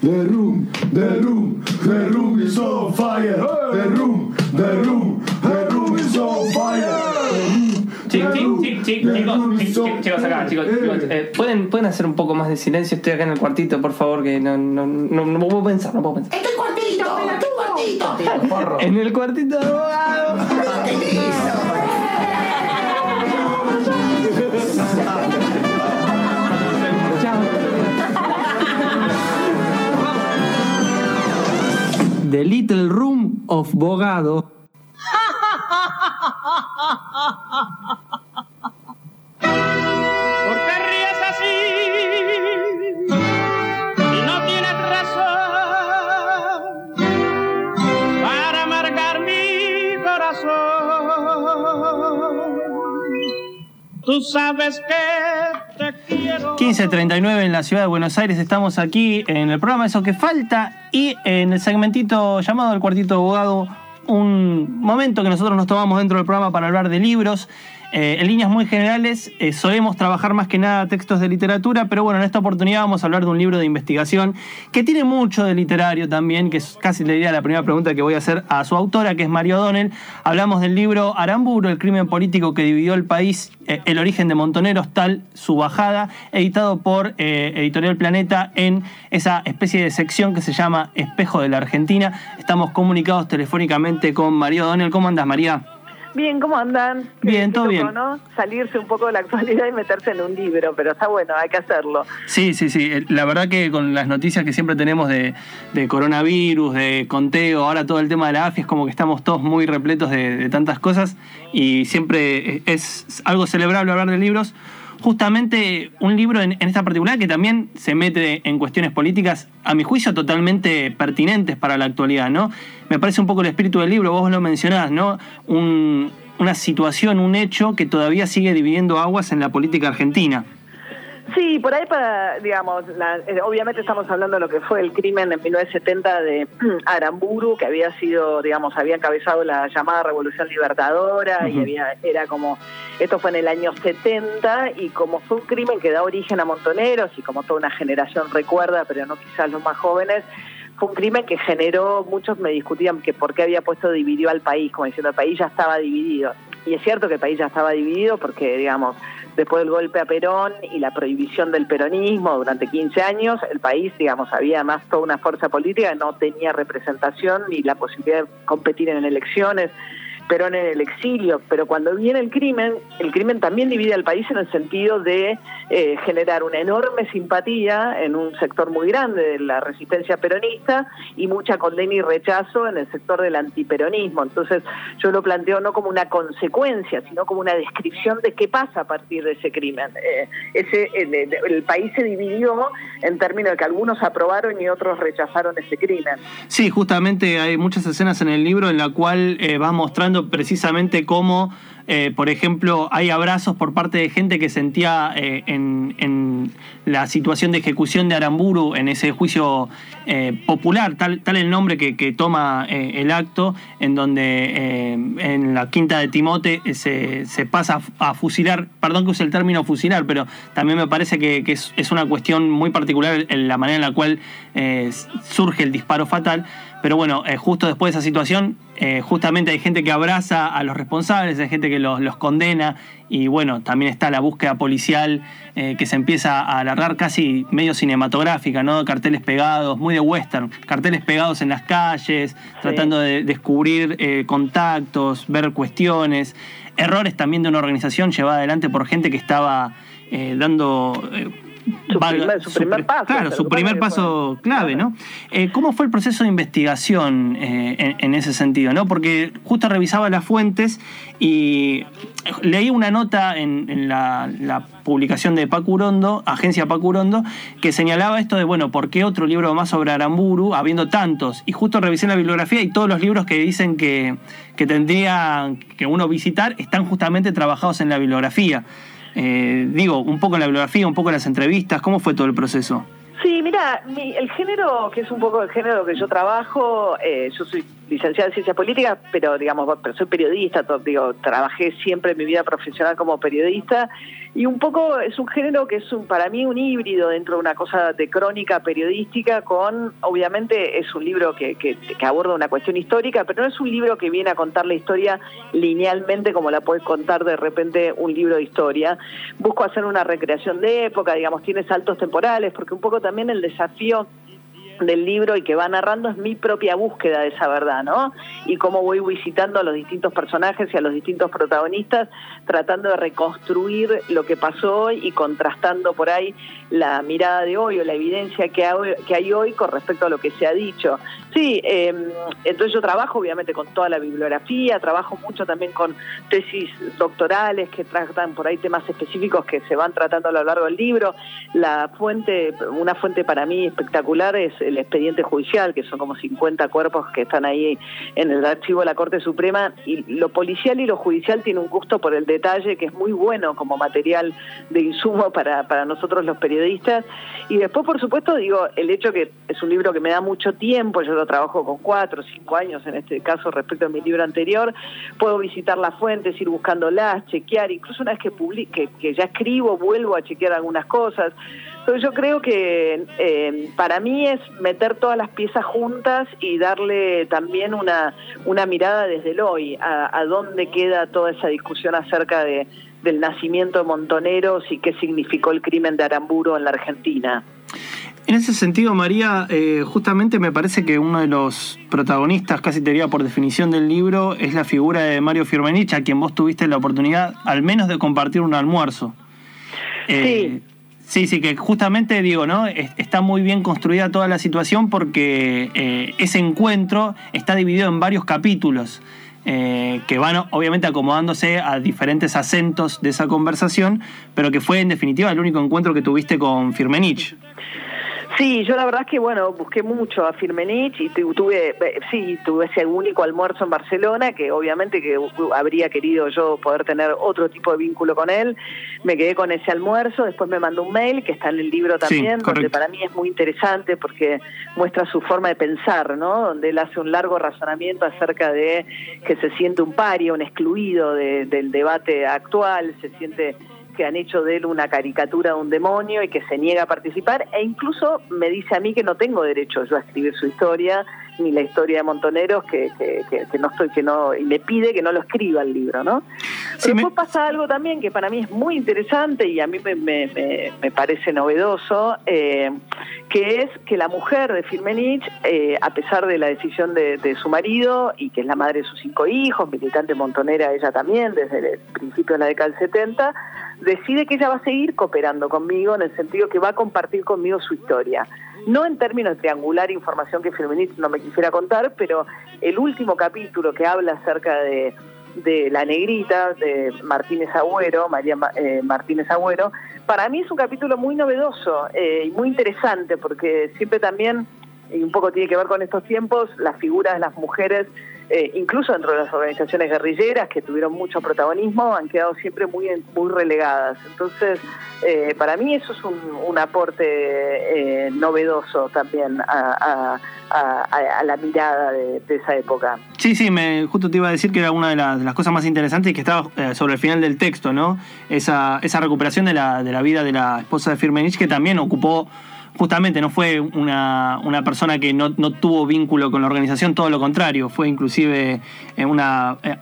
The room, the room, the room is on fire. The room, the room, the room is on fire. Chic, chic, chic, chic, chicos, chic, chic, chicos acá, chicos, chicos, eh, ¿pueden, pueden hacer un poco más de silencio, estoy acá en el cuartito, por favor, que no, no, no, no puedo pensar, no puedo pensar. ¡Este cuartito! ¡Tu cuartito! En el cuartito The Little Room of Bogado. ¿Por qué ríes así? Y no tienes razón para amargar mi corazón. Tú sabes que. 15.39 en la ciudad de Buenos Aires. Estamos aquí en el programa Eso que falta y en el segmentito llamado El Cuartito de Abogado, un momento que nosotros nos tomamos dentro del programa para hablar de libros. Eh, en líneas muy generales, eh, solemos trabajar más que nada textos de literatura, pero bueno, en esta oportunidad vamos a hablar de un libro de investigación que tiene mucho de literario también, que es casi le diría la primera pregunta que voy a hacer a su autora, que es Mario O'Donnell. Hablamos del libro Aramburu, el crimen político que dividió el país, eh, el origen de Montoneros, tal su bajada, editado por Editorial Planeta en esa especie de sección que se llama Espejo de la Argentina. Estamos comunicados telefónicamente con Mario O'Donnell. ¿Cómo andas, María? Bien, ¿cómo andan? Bien, todo bien. ¿no? Salirse un poco de la actualidad y meterse en un libro, pero está bueno, hay que hacerlo. Sí, sí, sí. Eh, La verdad que con las noticias que siempre tenemos de, de coronavirus, de conteo, ahora todo el tema de la AFI, es como que estamos todos muy repletos de, de tantas cosas y siempre es algo celebrable hablar de libros. Justamente un libro en, en esta particular que también se mete en cuestiones políticas, a mi juicio, totalmente pertinentes para la actualidad, ¿no? Me parece un poco el espíritu del libro, vos lo mencionás, ¿no? Un- una situación, un hecho que todavía sigue dividiendo aguas en la política argentina. Sí, por ahí para, digamos, la- eh, obviamente estamos hablando de lo que fue el crimen en 1970 de Aramburu, que había sido, digamos, había encabezado la llamada Revolución Libertadora y había, era como, esto fue en el año 70 y como fue un crimen que da origen a montoneros y como toda una generación recuerda, pero no quizás los más jóvenes, fue un crimen que generó, muchos me discutían que por qué había puesto dividió al país, como diciendo el país ya estaba dividido. Y es cierto que el país ya estaba dividido porque, digamos, después del golpe a Perón y la prohibición del peronismo durante 15 años, el país, digamos, había más toda una fuerza política, no tenía representación ni la posibilidad de competir en elecciones. Perón en el exilio, pero cuando viene el crimen, el crimen también divide al país en el sentido de eh, generar una enorme simpatía en un sector muy grande de la resistencia peronista y mucha condena y rechazo en el sector del antiperonismo. Entonces yo lo planteo no como una consecuencia, sino como una descripción de qué pasa a partir de ese crimen. Eh, ese, el, país se dividió en términos de que algunos aprobaron y otros rechazaron ese crimen. Sí, justamente hay muchas escenas en el libro en la cual eh, va mostrando precisamente cómo, eh, por ejemplo, hay abrazos por parte de gente que sentía eh, en, la situación de ejecución de Aramburu en ese juicio eh, popular, tal, tal el nombre que, toma el acto, en donde en la quinta de Timote se, pasa a fusilar, perdón que use el término fusilar, pero también me parece que, es, es una cuestión muy particular en la manera en la cual surge el disparo fatal. Pero bueno, justo después de esa situación, eh, justamente hay gente que abraza a los responsables, hay gente que los, los condena y bueno, también está la búsqueda policial eh, que se empieza a alargar casi medio cinematográfica, ¿no? Carteles pegados, muy de western, carteles pegados en las calles, tratando de descubrir eh, contactos, ver cuestiones, errores también de una organización llevada adelante por gente que estaba dando... Su valga- primer- su primer paso, Claro, su primer paso clave, ¿no? Eh, ¿Cómo fue el proceso de investigación eh, en, en ese sentido? ¿no? Porque justo revisaba las fuentes y leí una nota en, en la, la publicación de Pacurondo, agencia Pacurondo, que señalaba esto de, bueno, ¿por qué otro libro más sobre Aramburu, habiendo tantos? Y justo revisé la bibliografía y todos los libros que dicen que, que tendría que uno visitar están justamente trabajados en la bibliografía. Eh, digo, un poco en la bibliografía, un poco en las entrevistas, ¿cómo fue todo el proceso? Sí, mira, mi- el género, que es un poco el género que yo trabajo, eh, yo soy licenciada en ciencias políticas, pero digamos, pero soy periodista, digo, trabajé siempre en mi vida profesional como periodista y un poco es un género que es un, para mí un híbrido dentro de una cosa de crónica periodística con, obviamente es un libro que, que, que, aborda una cuestión histórica, pero no es un libro que viene a contar la historia linealmente como la puedes contar de repente un libro de historia. Busco hacer una recreación de época, digamos, tiene saltos temporales, porque un poco también el desafío del libro y que va narrando es mi propia búsqueda de esa verdad, ¿no? Y cómo voy visitando a los distintos personajes y a los distintos protagonistas, tratando de reconstruir lo que pasó hoy y contrastando por ahí la mirada de hoy o la evidencia que hay, hoy con respecto a lo que se ha dicho. Sí, eh, entonces yo trabajo obviamente con toda la bibliografía, trabajo mucho también con tesis doctorales que tratan por ahí temas específicos que se van tratando a lo largo del libro. La fuente, una fuente para mí espectacular es el expediente judicial, que son como 50 cuerpos que están ahí en el archivo de la Corte Suprema, y lo policial y lo judicial tiene un gusto por el detalle que es muy bueno como material de insumo para, para nosotros los periodistas. Y después, por supuesto, digo, el hecho que es un libro que me da mucho tiempo, yo lo trabajo con cuatro cinco años en este caso respecto a mi libro anterior, puedo visitar las fuentes, ir buscándolas, chequear, incluso una vez que, publique, que ya escribo, vuelvo a chequear algunas cosas. Entonces yo creo que eh, para mí es meter todas las piezas juntas y darle también una, una mirada desde el hoy, a, a dónde queda toda esa discusión acerca de, del nacimiento de Montoneros y qué significó el crimen de Aramburo en la Argentina. En ese sentido, María, eh, justamente me parece que uno de los protagonistas, casi te diría por definición del libro, es la figura de Mario Firmenich, a quien vos tuviste la oportunidad al menos de compartir un almuerzo. Eh, sí. Sí, sí, que justamente digo, ¿no? Está muy bien construida toda la situación porque eh, ese encuentro está dividido en varios capítulos. Eh, que van obviamente acomodándose a diferentes acentos de esa conversación, pero que fue en definitiva el único encuentro que tuviste con Firmenich. Sí, yo la verdad es que, bueno, busqué mucho a Firmenich y tuve, eh, sí, tuve ese único almuerzo en Barcelona, que obviamente que habría querido yo poder tener otro tipo de vínculo con él. Me quedé con ese almuerzo, después me mandó un mail, que está en el libro también, sí, donde para mí es muy interesante porque muestra su forma de pensar, ¿no? Donde él hace un largo razonamiento acerca de que se siente un paria, un excluido de, del debate actual, se siente que han hecho de él una caricatura de un demonio y que se niega a participar e incluso me dice a mí que no tengo derecho yo a escribir su historia ni la historia de Montoneros que, que, que, que no estoy que no y me pide que no lo escriba el libro no Sí, pero me- después pasa algo también que para mí es muy interesante y a mí me, me, me- me parece novedoso, eh, que es que la mujer de Firmenich, eh, a pesar de la decisión de, su marido y que es la madre de sus cinco hijos, militante montonera ella también desde el principio de la década del 70, decide que ella va a seguir cooperando conmigo en el sentido que va a compartir conmigo su historia. No en términos de triangular información que Firmenich no me quisiera contar, pero el último capítulo que habla acerca de de La Negrita, de Martínez Agüero, María Ma- eh, Martínez Agüero, para mí es un capítulo muy novedoso eh, y muy interesante porque siempre también, y un poco tiene que ver con estos tiempos, las figuras de las mujeres, eh, incluso dentro de las organizaciones guerrilleras que tuvieron mucho protagonismo, han quedado siempre muy, muy relegadas. Entonces, eh, para mí eso es un, un aporte eh, novedoso también a, la mirada de- esa época. Sí, sí, me, justo te iba a decir que era una de las, cosas más interesantes que estaba sobre el final del texto, ¿no? Esa, esa recuperación de la, de la vida de la esposa de Firmenich, que también ocupó, justamente, no fue una, una persona que no, no tuvo vínculo con la organización, todo lo contrario, fue inclusive eh, una eh,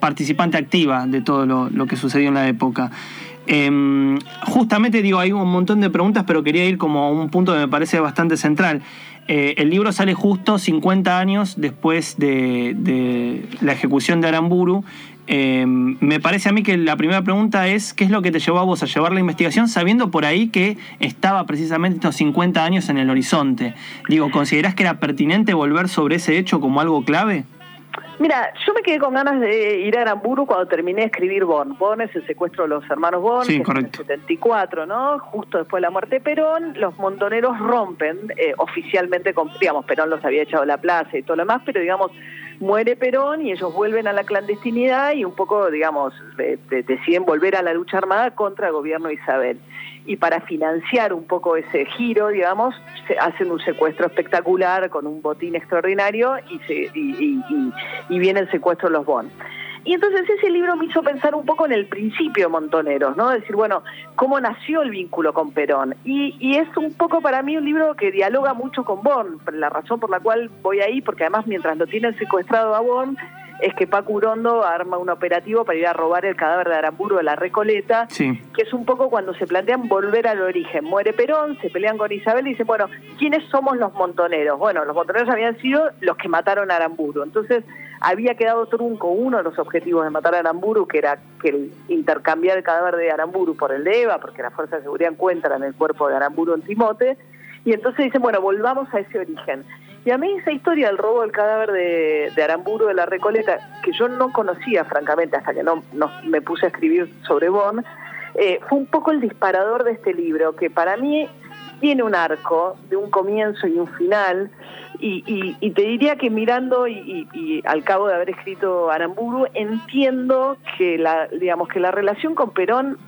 participante activa de todo lo, lo que sucedió en la época. Em, justamente digo, hay un montón de preguntas, pero quería ir como a un punto que me parece bastante central. Eh, el libro sale justo 50 años después de, de la ejecución de Aramburu. Em, me parece a mí que la primera pregunta es, ¿qué es lo que te llevó a vos a llevar la investigación sabiendo por ahí que estaba precisamente estos 50 años en el horizonte? Digo, ¿considerás que era pertinente volver sobre ese hecho como algo clave? Mira, yo me quedé con ganas de ir a Aramburu cuando terminé de escribir Born. Born es el secuestro de los hermanos Sí, es en el correcto. 74, ¿no? Justo después de la muerte de Perón, los montoneros rompen eh, oficialmente con, digamos, Perón los había echado de la plaza y todo lo demás, pero digamos, muere Perón y ellos vuelven a la clandestinidad y un poco, digamos, de- de- deciden volver a la lucha armada contra el gobierno de Isabel. Y para financiar un poco ese giro, digamos, se hacen un secuestro espectacular con un botín extraordinario y, se, y, y- viene el secuestro de los Bon. Y entonces ese libro me hizo pensar un poco en el principio de Montoneros, ¿no? Decir, bueno, cómo nació el vínculo con Perón. Y, y es un poco para mí un libro que dialoga mucho con Bon, la razón por la cual voy ahí, porque además mientras lo tienen secuestrado a Bon, es que Paco Urondo arma un operativo para ir a robar el cadáver de Aramburu de la Recoleta, Sí. que es un poco cuando se plantean volver al origen. Muere Perón, se pelean con Isabel y dicen, bueno, ¿quiénes somos los montoneros? Bueno, los montoneros habían sido los que mataron a Aramburu. Entonces, había quedado trunco uno de los objetivos de matar a Aramburu, que era que el- intercambiar el cadáver de Aramburu por el de Eva, porque las fuerzas de seguridad encuentran el cuerpo de Aramburu en Timote. Y entonces dicen, bueno, volvamos a ese origen. Y a mí esa historia del robo del cadáver de, de Aramburu de la Recoleta, que yo no conocía francamente hasta que no, no me puse a escribir sobre Bon, eh, fue un poco el disparador de este libro, que para mí tiene un arco de un comienzo y un final, y, y- y te diría que mirando y, y- al cabo de haber escrito Aramburu, entiendo que la, digamos, que la relación con Perón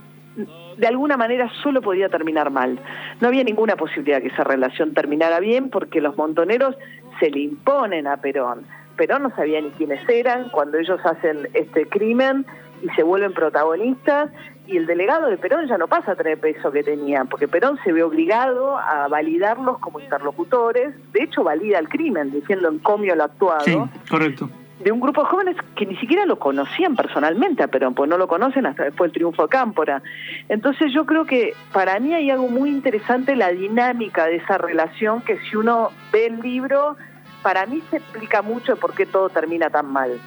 de alguna manera solo podía terminar mal. No había ninguna posibilidad que esa relación terminara bien porque los montoneros se le imponen a Perón. Perón no sabía ni quiénes eran cuando ellos hacen este crimen y se vuelven protagonistas y el delegado de Perón ya no pasa a tener peso que tenía, porque Perón se ve obligado a validarlos como interlocutores, de hecho valida el crimen, diciendo en comio lo actuado Sí, correcto. de un grupo de jóvenes que ni siquiera lo conocían personalmente a Perón, pues no lo conocen hasta después del triunfo de Cámpora. Entonces yo creo que para mí hay algo muy interesante la dinámica de esa relación que si uno ve el libro, para mí se explica mucho por qué todo termina tan mal.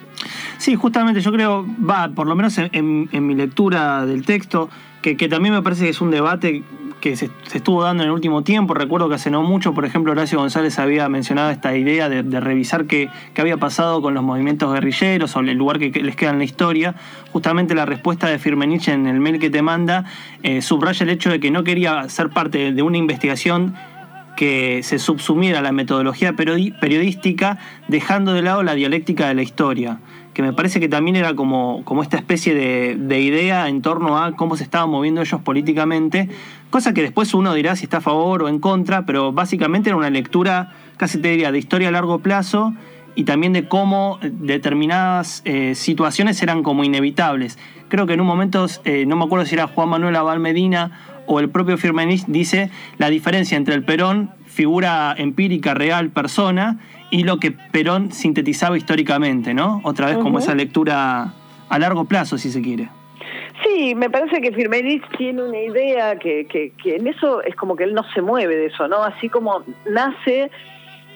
Sí, justamente yo creo, va, por lo menos en, mi lectura del texto, que, también me parece que es un debate que se, estuvo dando en el último tiempo. Recuerdo que hace no mucho, por ejemplo, Horacio González había mencionado esta idea de, revisar qué, había pasado con los movimientos guerrilleros o el lugar que, les queda en la historia. Justamente la respuesta de Firmenich en el mail que te manda eh, subraya el hecho de que no quería ser parte de, de una investigación que se subsumiera la metodología periodística, dejando de lado la dialéctica de la historia, que me parece que también era como, como esta especie de, de idea en torno a cómo se estaban moviendo ellos políticamente, cosa que después uno dirá si está a favor o en contra, pero básicamente era una lectura, casi te diría, de historia a largo plazo y también de cómo determinadas eh, situaciones eran como inevitables. Creo que en un momento, eh, no me acuerdo si era Juan Manuel Abal Medina o el propio Firmenich, dice la diferencia entre el Perón, figura empírica, real, persona, y lo que Perón sintetizaba históricamente, ¿no? Otra vez como esa lectura a largo plazo, si se quiere. Sí, me parece que Firmenich tiene una idea que, que, que en eso es como que él no se mueve de eso, ¿no? Así como nace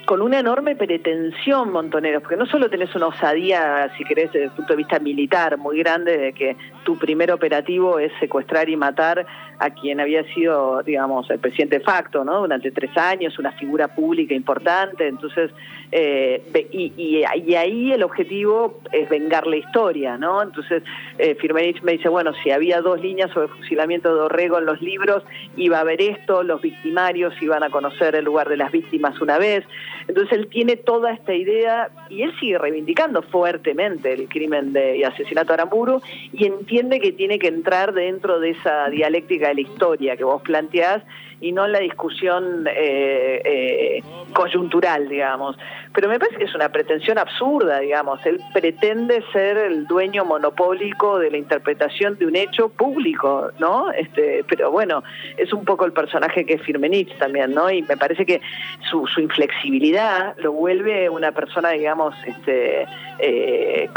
con una enorme pretensión Montoneros, porque no solo tenés una osadía, si querés, desde el punto de vista militar muy grande, de que tu primer operativo es secuestrar y matar a quien había sido, digamos, el presidente de facto, ¿no? Durante tres años, una figura pública importante, entonces, eh, y, y- y ahí el objetivo es vengar la historia, ¿no? Entonces, eh, Firmenich me dice, bueno, si había dos líneas sobre fusilamiento de Orrego en los libros, iba a haber esto, los victimarios iban a conocer el lugar de las víctimas una vez. Entonces él tiene toda esta idea y él sigue reivindicando fuertemente el crimen de, y asesinato de Aramburu y entiende que tiene que entrar dentro de esa dialéctica de la historia que vos planteás y no en la discusión eh, eh, coyuntural, digamos. Pero me parece que es una pretensión absurda, digamos. Él pretende ser el dueño monopólico de la interpretación de un hecho público, ¿no? Este, pero bueno, es un poco el personaje que es Firmenich también, ¿no? Y me parece que su, su inflexibilidad lo vuelve una persona, digamos, este, eh,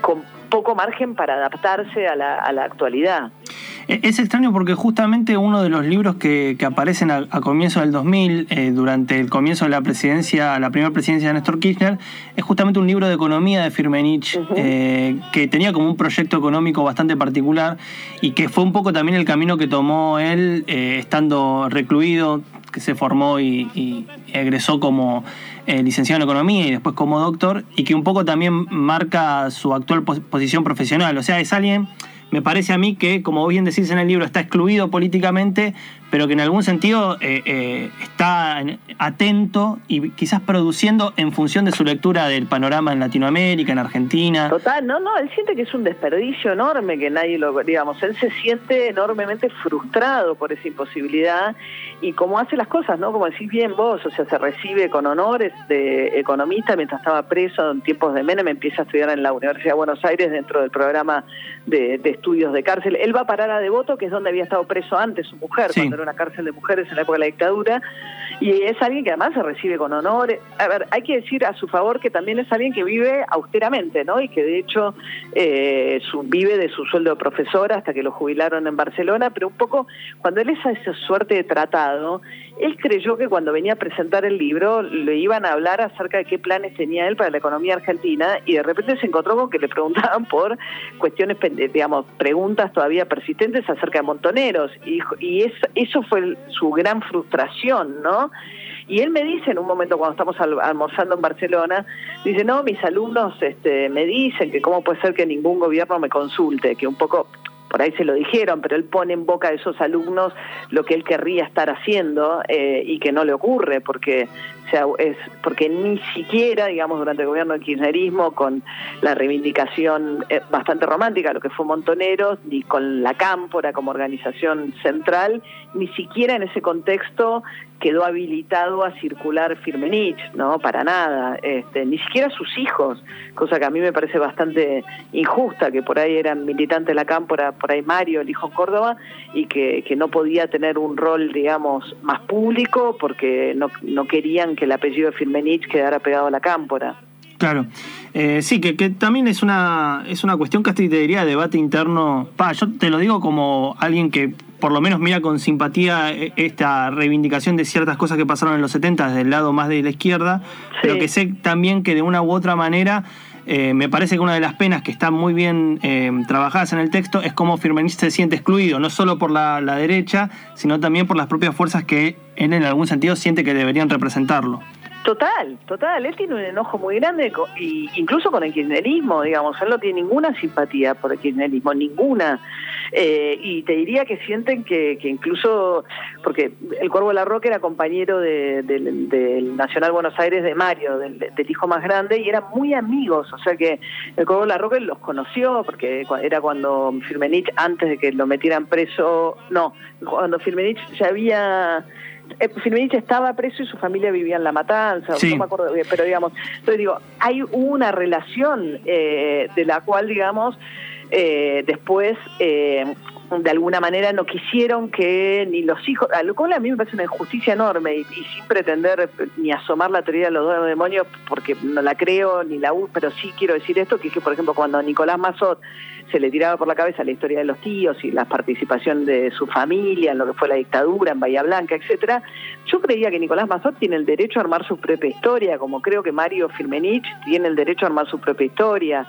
con poco margen para adaptarse a la, a la actualidad. E- Es extraño porque justamente uno de los libros que, que aparecen a, a comienzo del 2000, eh, durante el comienzo de la presidencia, la primera presidencia de Néstor Kirchner, es justamente un libro de economía de Firmenich, eh, que tenía como un proyecto económico bastante particular y que fue un poco también el camino que tomó él eh, estando recluido, que se formó y, y egresó como eh, licenciado en economía y después como doctor, y que un poco también marca su actual pos- posición profesional. O sea, es alguien me parece a mí que, como bien decís en el libro, está excluido políticamente, pero que en algún sentido eh, eh, está en- atento y quizás produciendo en función de su lectura del panorama en Latinoamérica, en Argentina. Total, no, no, él siente que es un desperdicio enorme que nadie lo, digamos, él se siente enormemente frustrado por esa imposibilidad y como hace las cosas, ¿no? Como decís bien vos, o sea, se recibe con honores de economista mientras estaba preso en tiempos de Menem, empieza a estudiar en la Universidad de Buenos Aires dentro del programa de, de estudios de cárcel. Él va a parar a Devoto, que es donde había estado preso antes su mujer, Sí. cuando una cárcel de mujeres en la época de la dictadura, y es alguien que además se recibe con honores. A ver, hay que decir a su favor que también es alguien que vive austeramente, ¿no? Y que de hecho eh, su- vive de su sueldo de profesor hasta que lo jubilaron en Barcelona, pero un poco cuando él es a esa suerte de tratado, él creyó que cuando venía a presentar el libro le iban a hablar acerca de qué planes tenía él para la economía argentina y de repente se encontró con que le preguntaban por cuestiones, digamos, preguntas todavía persistentes acerca de montoneros y, dijo- y es- eso fue su gran frustración, ¿no? Y él me dice en un momento cuando estamos al- almorzando en Barcelona, dice, no, mis alumnos este, me dicen que cómo puede ser que ningún gobierno me consulte, que un poco por ahí se lo dijeron, pero él pone en boca de esos alumnos lo que él querría estar haciendo eh, y que no le ocurre, porque es porque ni siquiera, digamos, durante el gobierno del kirchnerismo, con la reivindicación eh, bastante romántica, lo que fue Montoneros, ni con la Cámpora como organización central, ni siquiera en ese contexto quedó habilitado a circular Firmenich, ¿no? Para nada, este, ni siquiera sus hijos, cosa que a mí me parece bastante injusta, que por ahí eran militantes de la Cámpora, por ahí Mario, el hijo en Córdoba, y que, que no podía tener un rol, digamos, más público porque no, no querían que el apellido de Firmenich quedara pegado a la Cámpora. Claro. Eh, sí, que, que también es una, es una cuestión casi te diría de debate interno. Pa, yo te lo digo como alguien que por lo menos mira con simpatía eh, esta reivindicación de ciertas cosas que pasaron en los 70 desde el lado más de la izquierda, pero que sé también que de una u otra manera eh, me parece que una de las penas que están muy bien eh, trabajadas en el texto es cómo Firmenich se siente excluido, no solo por la, la derecha, sino también por las propias fuerzas que él en algún sentido siente que deberían representarlo. Total, total. Él tiene un enojo muy grande, y incluso con el kirchnerismo, digamos. Él no tiene ninguna simpatía por el kirchnerismo, ninguna. Eh, y te diría que sienten que, que incluso, porque el Cuervo de la Roca era compañero de- del, Nacional Buenos Aires de Mario, del, del hijo más grande, y eran muy amigos. O sea que el Cuervo de la Roca los conoció, porque era cuando Firmenich, antes de que lo metieran preso, no, cuando Firmenich ya había Firmenich estaba preso y su familia vivía en La Matanza, Sí. no me acuerdo bien, pero digamos, entonces digo, hay una relación eh, de la cual, digamos, eh, después, eh, de alguna manera, no quisieron que ni los hijos, a lo cual a mí me parece una injusticia enorme y, y sin pretender ni asomar la teoría de los demonios, porque no la creo ni la uso, pero sí quiero decir esto, que es que, por ejemplo, cuando a Nicolás Mazot se le tiraba por la cabeza la historia de los tíos y la participación de su familia en lo que fue la dictadura en Bahía Blanca, etcétera, yo creía que Nicolás Mazot tiene el derecho a armar su propia historia, como creo que Mario Firmenich tiene el derecho a armar su propia historia.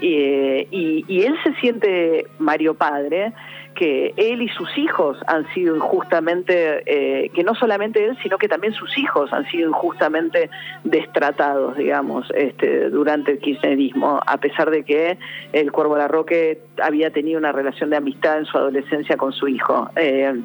Eh, y, y él se siente Mario padre, que él y sus hijos han sido injustamente, eh, que no solamente él, sino que también sus hijos han sido injustamente destratados, digamos, este, durante el kirchnerismo, a pesar de que el Cuervo Larroque había tenido una relación de amistad en su adolescencia con su hijo. Eh,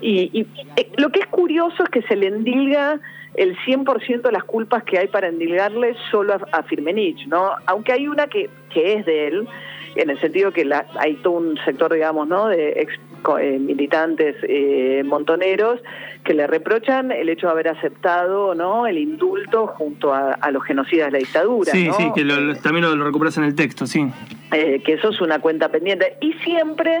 y, eh, lo que es curioso es que se le endilga el 100% de las culpas que hay para endilgarle solo a Firmenich, ¿no? Aunque hay una que, que es de él, en el sentido que la, hay todo un sector, digamos, ¿no? de ex, eh, militantes eh, montoneros que le reprochan el hecho de haber aceptado ¿no? el indulto junto a, a los genocidas de la dictadura. Sí, ¿no? sí, que lo- lo- también lo, lo recuperas en el texto, sí. eh, que eso es una cuenta pendiente. Y siempre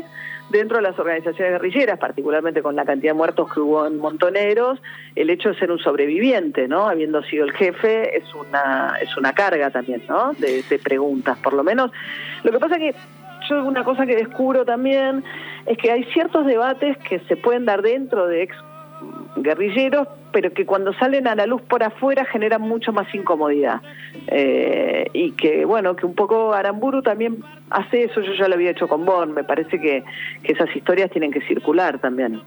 dentro de las organizaciones guerrilleras, particularmente con la cantidad de muertos que hubo en Montoneros, el hecho de ser un sobreviviente, ¿no? Habiendo sido el jefe, es una, es una carga también, ¿no? De, preguntas, por lo menos. Lo que pasa que yo una cosa que descubro también es que hay ciertos debates que se pueden dar dentro de ex guerrilleros, pero que cuando salen a la luz por afuera generan mucho más incomodidad. Eh, y que, bueno, que un poco Aramburu también hace eso, yo ya lo había hecho con Bon, me parece que, que esas historias tienen que circular también.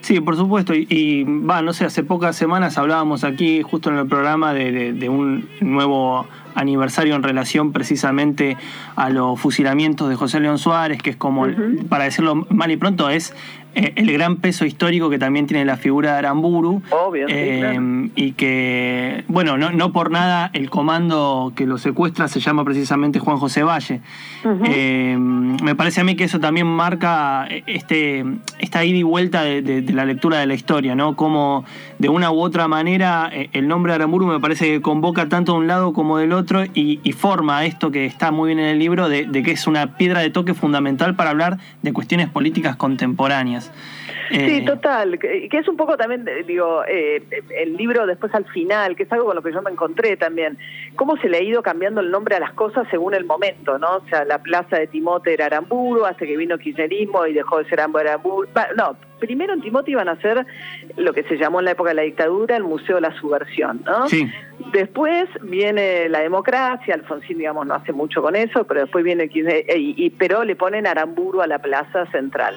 Sí, por supuesto. Y, va, no sé, hace pocas semanas hablábamos aquí, justo en el programa, de, de- de un nuevo aniversario en relación precisamente a los fusilamientos de José León Suárez, que es como, para decirlo mal y pronto, es eh, el gran peso histórico que también tiene la figura de Aramburu. Obvio, sí, eh, claro. Y que, bueno, no, no por nada el comando que lo secuestra se llama precisamente Juan José Valle. Eh, me parece a mí que eso también marca este, esta ida y vuelta de, de- de la lectura de la historia, ¿no? Como de una u otra manera eh, el nombre de Aramburu me parece que convoca tanto de un lado como del otro y, y forma esto que está muy bien en el libro de, de que es una piedra de toque fundamental para hablar de cuestiones políticas contemporáneas. Sí, Eh, total, que, es un poco también, eh, digo, eh, el libro después al final, que es algo con lo que yo me encontré también, cómo se le ha ido cambiando el nombre a las cosas según el momento, ¿no? O sea, la plaza de Timote era Aramburu, hasta que vino kirchnerismo y dejó de ser Aramburu. No, primero en Timote iban a ser lo que se llamó en la época de la dictadura el Museo de la Subversión, ¿no? Sí. Después viene la democracia, Alfonsín, digamos, no hace mucho con eso, pero después viene eh, y, y- pero le ponen Aramburu a la plaza central.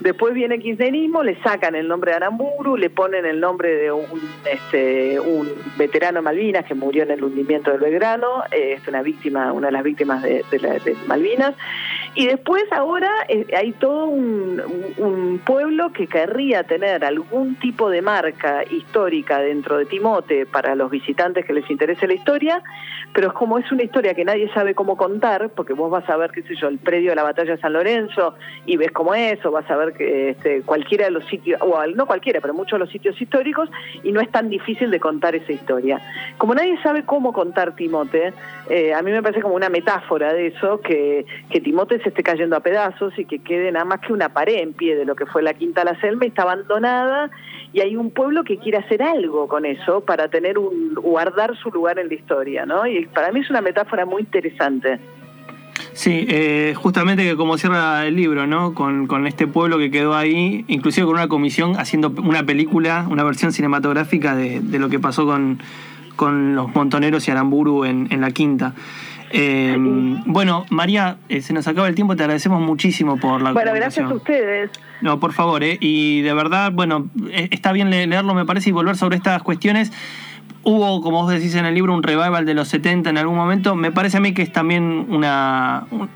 Después viene el kirchnerismo, le sacan el nombre de Aramburu, le ponen el nombre de un, este, un veterano Malvinas que murió en el hundimiento del Belgrano, eh, es una víctima, una de las víctimas de la- de Malvinas. Y después ahora eh, hay todo un, pueblo que querría tener algún tipo de marca histórica dentro de Timote para los visitantes que les interese la historia, pero es como es una historia que nadie sabe cómo contar, porque vos vas a ver, qué sé yo, el predio de la batalla de San Lorenzo y ves cómo es, o vas a ver que este, cualquiera de los sitios, o no cualquiera, pero muchos de los sitios históricos, y no es tan difícil de contar esa historia. Como nadie sabe cómo contar Timote, eh, a mí me parece como una metáfora de eso, que, que Timote se esté cayendo a pedazos y que quede nada más que una pared en pie de lo que fue la Quinta La Selma, y está abandonada, y hay un pueblo que quiere hacer algo con eso para tener un guardar su lugar en la historia, ¿no? Y para mí es una metáfora muy interesante. Sí, eh, justamente que como cierra el libro, ¿no? Con, con este pueblo que quedó ahí, inclusive con una comisión haciendo una película, una versión cinematográfica de, de lo que pasó con, con los montoneros y Aramburu en, en la quinta. Eh, bueno, María, eh, se nos acaba el tiempo, te agradecemos muchísimo por la Bueno, gracias a ustedes. No, por favor, ¿eh? y de verdad, bueno, eh, está bien le- leerlo, me parece, y volver sobre estas cuestiones. Hubo, como vos decís en el libro, un revival de los 70 en algún momento. Me parece a mí que es también una. un-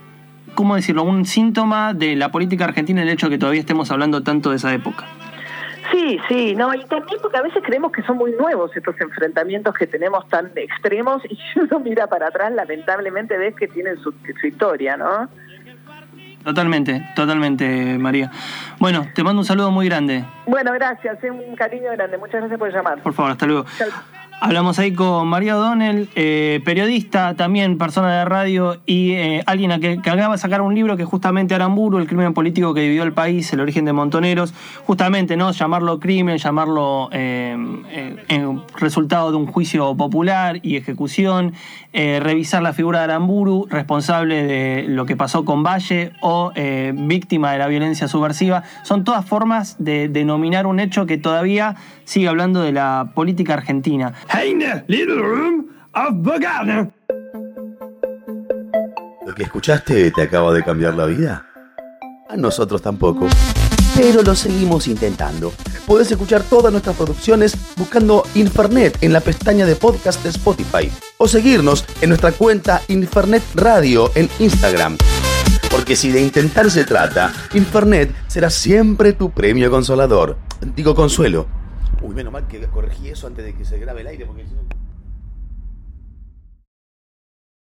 ¿Cómo decirlo? Un síntoma de la política argentina el hecho de que todavía estemos hablando tanto de esa época. Sí, sí, no, y también porque a veces creemos que son muy nuevos estos enfrentamientos que tenemos tan extremos y si uno mira para atrás, lamentablemente ves que tienen su, su historia, ¿no? Totalmente, totalmente, María. Bueno, te mando un saludo muy grande. Bueno, gracias, es un cariño grande, muchas gracias por llamar. Por favor, hasta luego. Hablamos ahí con María O'Donnell, eh, periodista, también persona de radio y eh, alguien a que, acaba de sacar un libro que justamente Aramburu, el crimen político que dividió el país, el origen de Montoneros, justamente no llamarlo crimen, llamarlo eh, resultado de un juicio popular y ejecución, revisar la figura de Aramburu, responsable de lo que pasó con Valle o víctima de la violencia subversiva, son todas formas de denominar un hecho que todavía sigue hablando de la política argentina. Eine little room of Bogana. ¿Lo que escuchaste te acaba de cambiar la vida? A nosotros tampoco. Pero lo seguimos intentando. Puedes escuchar todas nuestras producciones buscando Infernet en la pestaña de podcast de Spotify o seguirnos en nuestra cuenta Infernet Radio en Instagram. Porque si de intentar se trata, Infernet será siempre tu premio consolador. Digo consuelo. Uy, menos mal que corregí eso antes de que se grabe el aire porque si no-